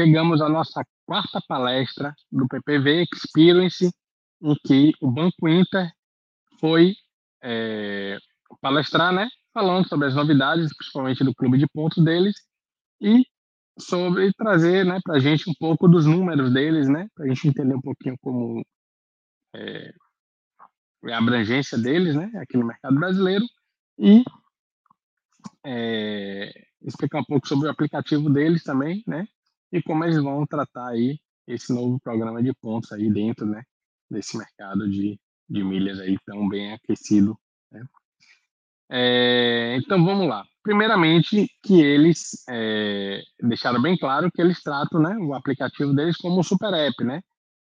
chegamos à nossa quarta palestra do PPV Experience, em que o Banco Inter foi é, palestrar, né, falando sobre as novidades, principalmente do clube de pontos deles, e sobre trazer né, para a gente um pouco dos números deles, né, para a gente entender um pouquinho como é, a abrangência deles né, aqui no mercado brasileiro e é, explicar um pouco sobre o aplicativo deles também, né, e como eles vão tratar aí esse novo programa de pontos aí dentro, né, desse mercado de, de milhas aí tão bem aquecido. Né. É, então vamos lá. Primeiramente, que eles é, deixaram bem claro que eles tratam né, o aplicativo deles como um super app, né?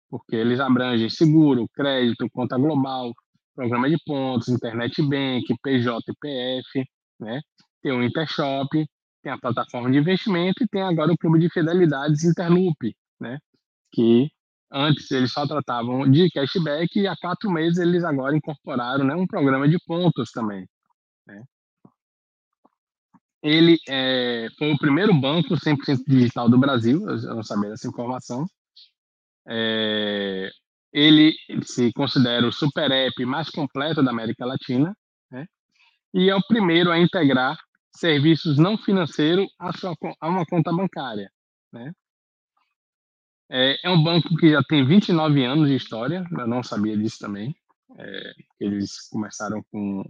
Porque eles abrangem seguro, crédito, conta global, programa de pontos, internet bank, PJ PF, né? Tem o Intershop, tem a plataforma de investimento e tem agora o clube de fidelidades Interloop, né? Que antes eles só tratavam de cashback e há quatro meses eles agora incorporaram né, um programa de pontos também. Né? Ele é, foi o primeiro banco 100% digital do Brasil, eu não sabia dessa informação. É, ele se considera o super app mais completo da América Latina, né? e é o primeiro a integrar serviços não financeiros a, sua, a uma conta bancária. Né? É, é, um banco que já tem 29 anos de história, eu não sabia disso também. É, eles começaram com,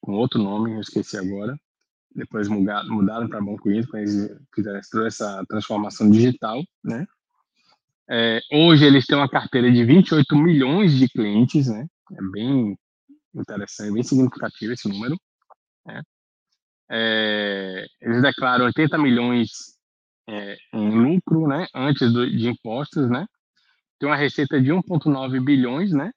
com outro nome, eu esqueci agora depois mudaram, mudaram para Banco Inter, eles fizeram essa transformação digital, né? É, hoje eles têm uma carteira de 28 milhões de clientes, né? É bem interessante, bem significativo esse número. Né? É, eles declaram 80 milhões é, em lucro, né? Antes do, de impostos, né? Tem uma receita de 1,9 bilhões, né?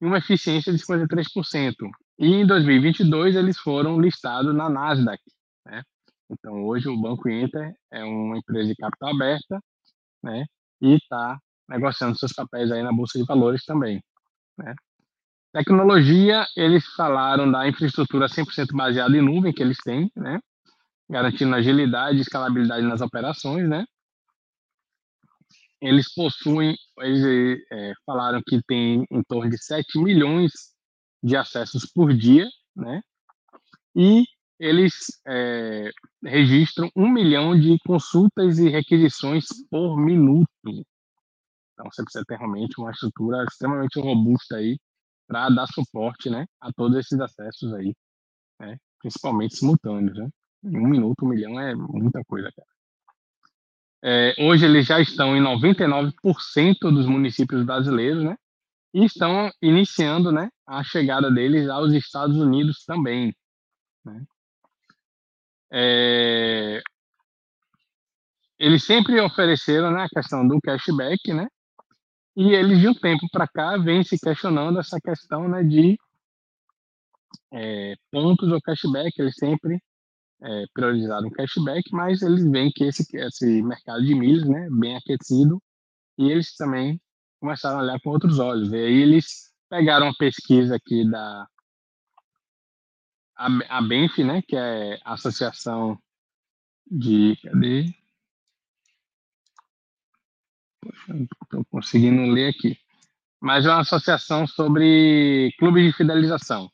E uma eficiência de 53%. E em 2022 eles foram listados na Nasdaq. Né? Então hoje o Banco Inter é uma empresa de capital aberta né? e está negociando seus papéis aí na Bolsa de Valores também. Né? Tecnologia, eles falaram da infraestrutura 100% baseada em nuvem que eles têm, né? garantindo agilidade e escalabilidade nas operações. Né? Eles possuem, eles é, falaram que tem em torno de 7 milhões de acessos por dia, né? E eles é, registram um milhão de consultas e requisições por minuto. Então você precisa ter realmente uma estrutura extremamente robusta aí para dar suporte, né, a todos esses acessos aí, né? principalmente simultâneos, né? Um minuto, um milhão é muita coisa, cara. É, hoje eles já estão em 99% dos municípios brasileiros, né? e estão iniciando né, a chegada deles aos Estados Unidos também. Né? É... Eles sempre ofereceram né, a questão do cashback, né? E eles, de um tempo para cá, vêm se questionando essa questão né, de é, pontos ou cashback. Eles sempre é, priorizaram cashback, mas eles veem que esse, esse mercado de milhas, né, bem aquecido, e eles também começaram a olhar com outros olhos. E aí eles pegaram uma pesquisa aqui da a, a Benf, né, que é a associação de cadê? Estou conseguindo ler aqui. Mas é uma associação sobre clubes de fidelização.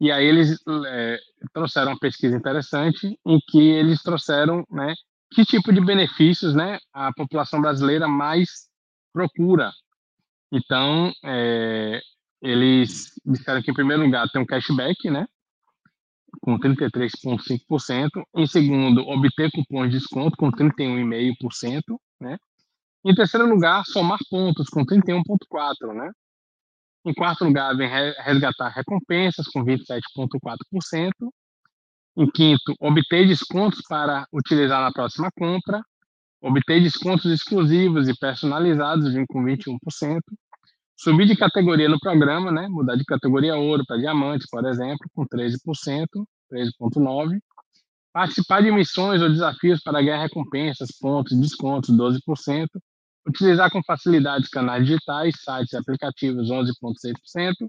E aí eles é, trouxeram uma pesquisa interessante em que eles trouxeram, né, que tipo de benefícios, né, a população brasileira mais procura então, é, eles disseram que, em primeiro lugar, tem um cashback, né? Com 33,5%. Em segundo, obter cupons de desconto com 31,5%, né? Em terceiro lugar, somar pontos com 31,4%, né? Em quarto lugar, vem resgatar recompensas com 27,4%. Em quinto, obter descontos para utilizar na próxima compra. Obter descontos exclusivos e personalizados vem com 21%, subir de categoria no programa, né, mudar de categoria ouro para diamante, por exemplo, com 13%, 13,9%, participar de missões ou desafios para ganhar recompensas, pontos, descontos, 12%, utilizar com facilidade canais digitais, sites e aplicativos, 11,6%,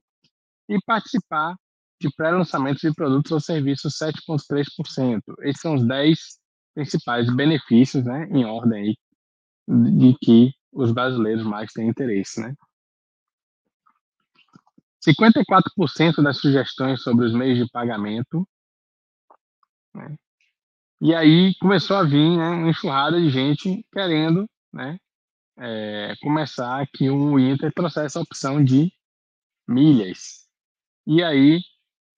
e participar de pré-lançamentos de produtos ou serviços, 7,3%. Esses são os 10 principais benefícios, né, em ordem aí, de que os brasileiros mais têm interesse, né? 54% das sugestões sobre os meios de pagamento. Né? E aí começou a vir né, uma enxurrada de gente querendo né, é, começar que o Inter trouxesse a opção de milhas. E aí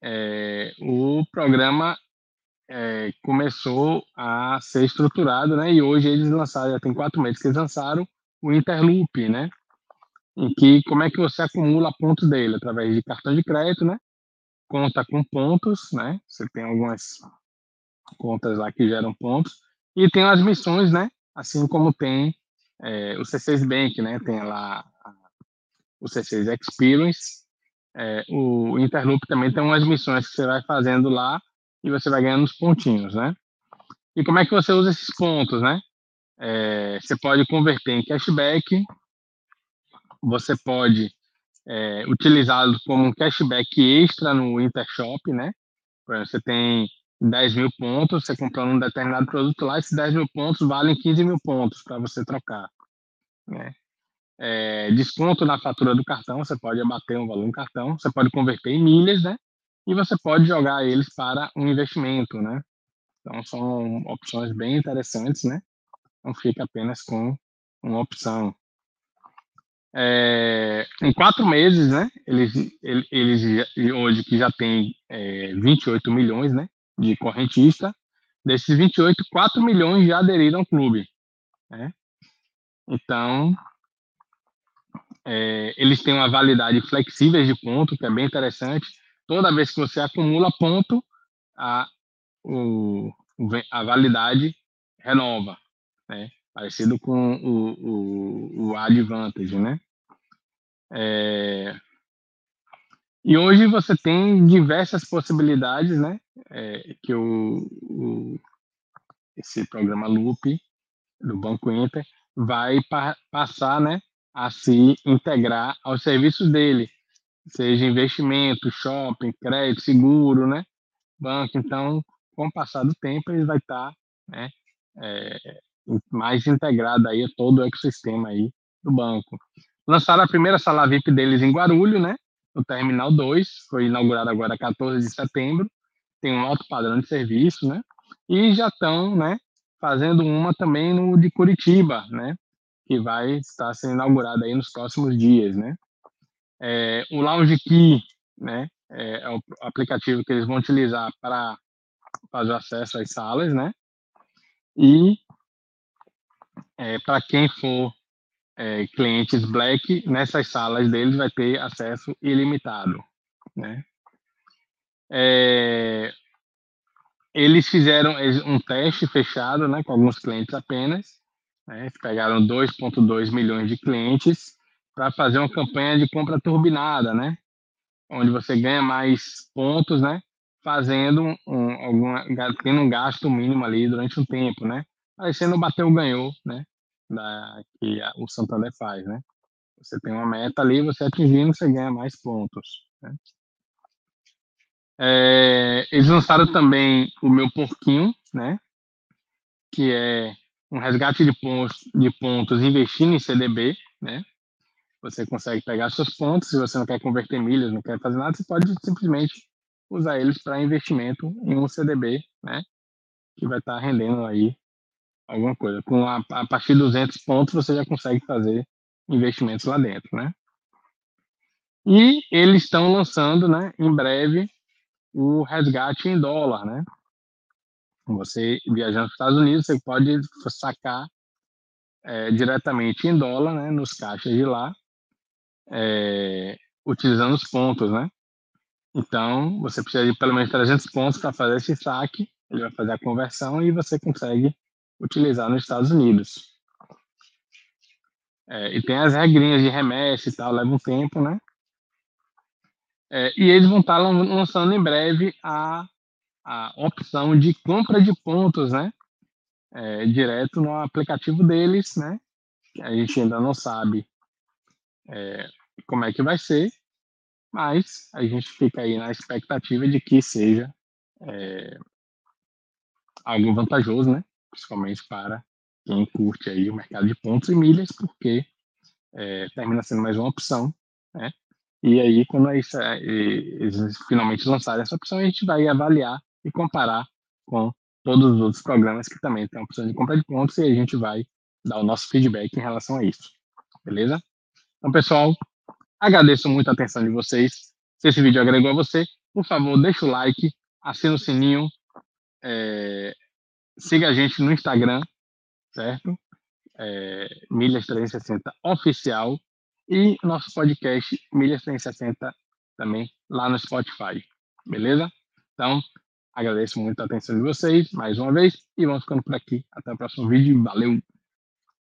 é, o programa é, começou a ser estruturado, né? E hoje eles lançaram, já tem quatro meses que eles lançaram o Interloop, né? Em que como é que você acumula pontos dele através de cartão de crédito, né? Conta com pontos, né? Você tem algumas contas lá que geram pontos e tem as missões, né? Assim como tem é, o C6 Bank, né? Tem lá o C6 Experience. É, o Interloop também tem umas missões que você vai fazendo lá e você vai ganhando os pontinhos, né? E como é que você usa esses pontos, né? É, você pode converter em cashback, você pode é, utilizá-lo como um cashback extra no Intershop, né? Você tem 10 mil pontos, você comprando um determinado produto lá, esses 10 mil pontos valem 15 mil pontos para você trocar. Né? É, desconto na fatura do cartão, você pode abater um valor no cartão, você pode converter em milhas, né? E você pode jogar eles para um investimento, né? Então são opções bem interessantes, né? Não fica apenas com uma opção. É, em quatro meses, né? Eles, eles, hoje que já tem é, 28 milhões, né? De correntista. Desses 28, 4 milhões já aderiram ao clube. Né? Então, é, eles têm uma validade flexível de ponto, que é bem interessante. Toda vez que você acumula ponto, a, o, a validade renova, né? Parecido com o, o, o Advantage, né? É, e hoje você tem diversas possibilidades, né? É, que o, o, esse programa Loop do Banco Inter vai pa passar, né, a se integrar aos serviços dele, seja investimento, shopping, crédito, seguro, né, banco. Então, com o passar do tempo, ele vai estar, tá, né, é, mais integrado aí a todo o ecossistema aí do banco. Lançaram a primeira sala VIP deles em Guarulhos, né, no Terminal 2, foi inaugurado agora 14 de setembro, tem um alto padrão de serviço, né, e já estão, né, fazendo uma também no de Curitiba, né, que vai estar sendo inaugurada aí nos próximos dias, né. É, o Lounge Key, né, é, é o aplicativo que eles vão utilizar para fazer acesso às salas, né, e é, para quem for é, clientes Black, nessas salas deles vai ter acesso ilimitado, né. É, eles fizeram um teste fechado, né, com alguns clientes apenas, né, pegaram 2,2 milhões de clientes para fazer uma campanha de compra turbinada, né, onde você ganha mais pontos, né, fazendo um, alguma, tendo um gasto mínimo ali durante um tempo, né, parecendo bateu ganhou, né, da, que a, o Santander faz, né. Você tem uma meta ali, você atingindo, você ganha mais pontos. Né? É, eles lançaram também o meu porquinho, né? Que é um resgate de pontos, de pontos investindo em CDB, né? Você consegue pegar seus pontos, se você não quer converter milhas, não quer fazer nada, você pode simplesmente usar eles para investimento em um CDB, né? Que vai estar tá rendendo aí alguma coisa. Com a, a partir de 200 pontos você já consegue fazer investimentos lá dentro, né? E eles estão lançando, né, em breve, o resgate em dólar, né? Você viajando para os Estados Unidos, você pode sacar é, diretamente em dólar, né, nos caixas de lá, é, utilizando os pontos, né? Então, você precisa de pelo menos 300 pontos para fazer esse saque, ele vai fazer a conversão e você consegue utilizar nos Estados Unidos. É, e tem as regrinhas de remessa e tal, leva um tempo, né? É, e eles vão estar lançando em breve a, a opção de compra de pontos, né? É, direto no aplicativo deles, né? A gente ainda não sabe é, como é que vai ser, mas a gente fica aí na expectativa de que seja é, algo vantajoso, né? Principalmente para quem curte aí o mercado de pontos e milhas, porque é, termina sendo mais uma opção, né? E aí, quando eles, eles finalmente lançarem essa opção, a gente vai avaliar e comparar com todos os outros programas que também têm a opção de compra de pontos e a gente vai dar o nosso feedback em relação a isso. Beleza? Então, pessoal, agradeço muito a atenção de vocês. Se esse vídeo agregou a você, por favor, deixa o like, assina o sininho, é, siga a gente no Instagram, certo? É, Milhas 360 Oficial e nosso podcast Milhas 360 também lá no Spotify, beleza? Então, agradeço muito a atenção de vocês mais uma vez e vamos ficando por aqui. Até o próximo vídeo. Valeu!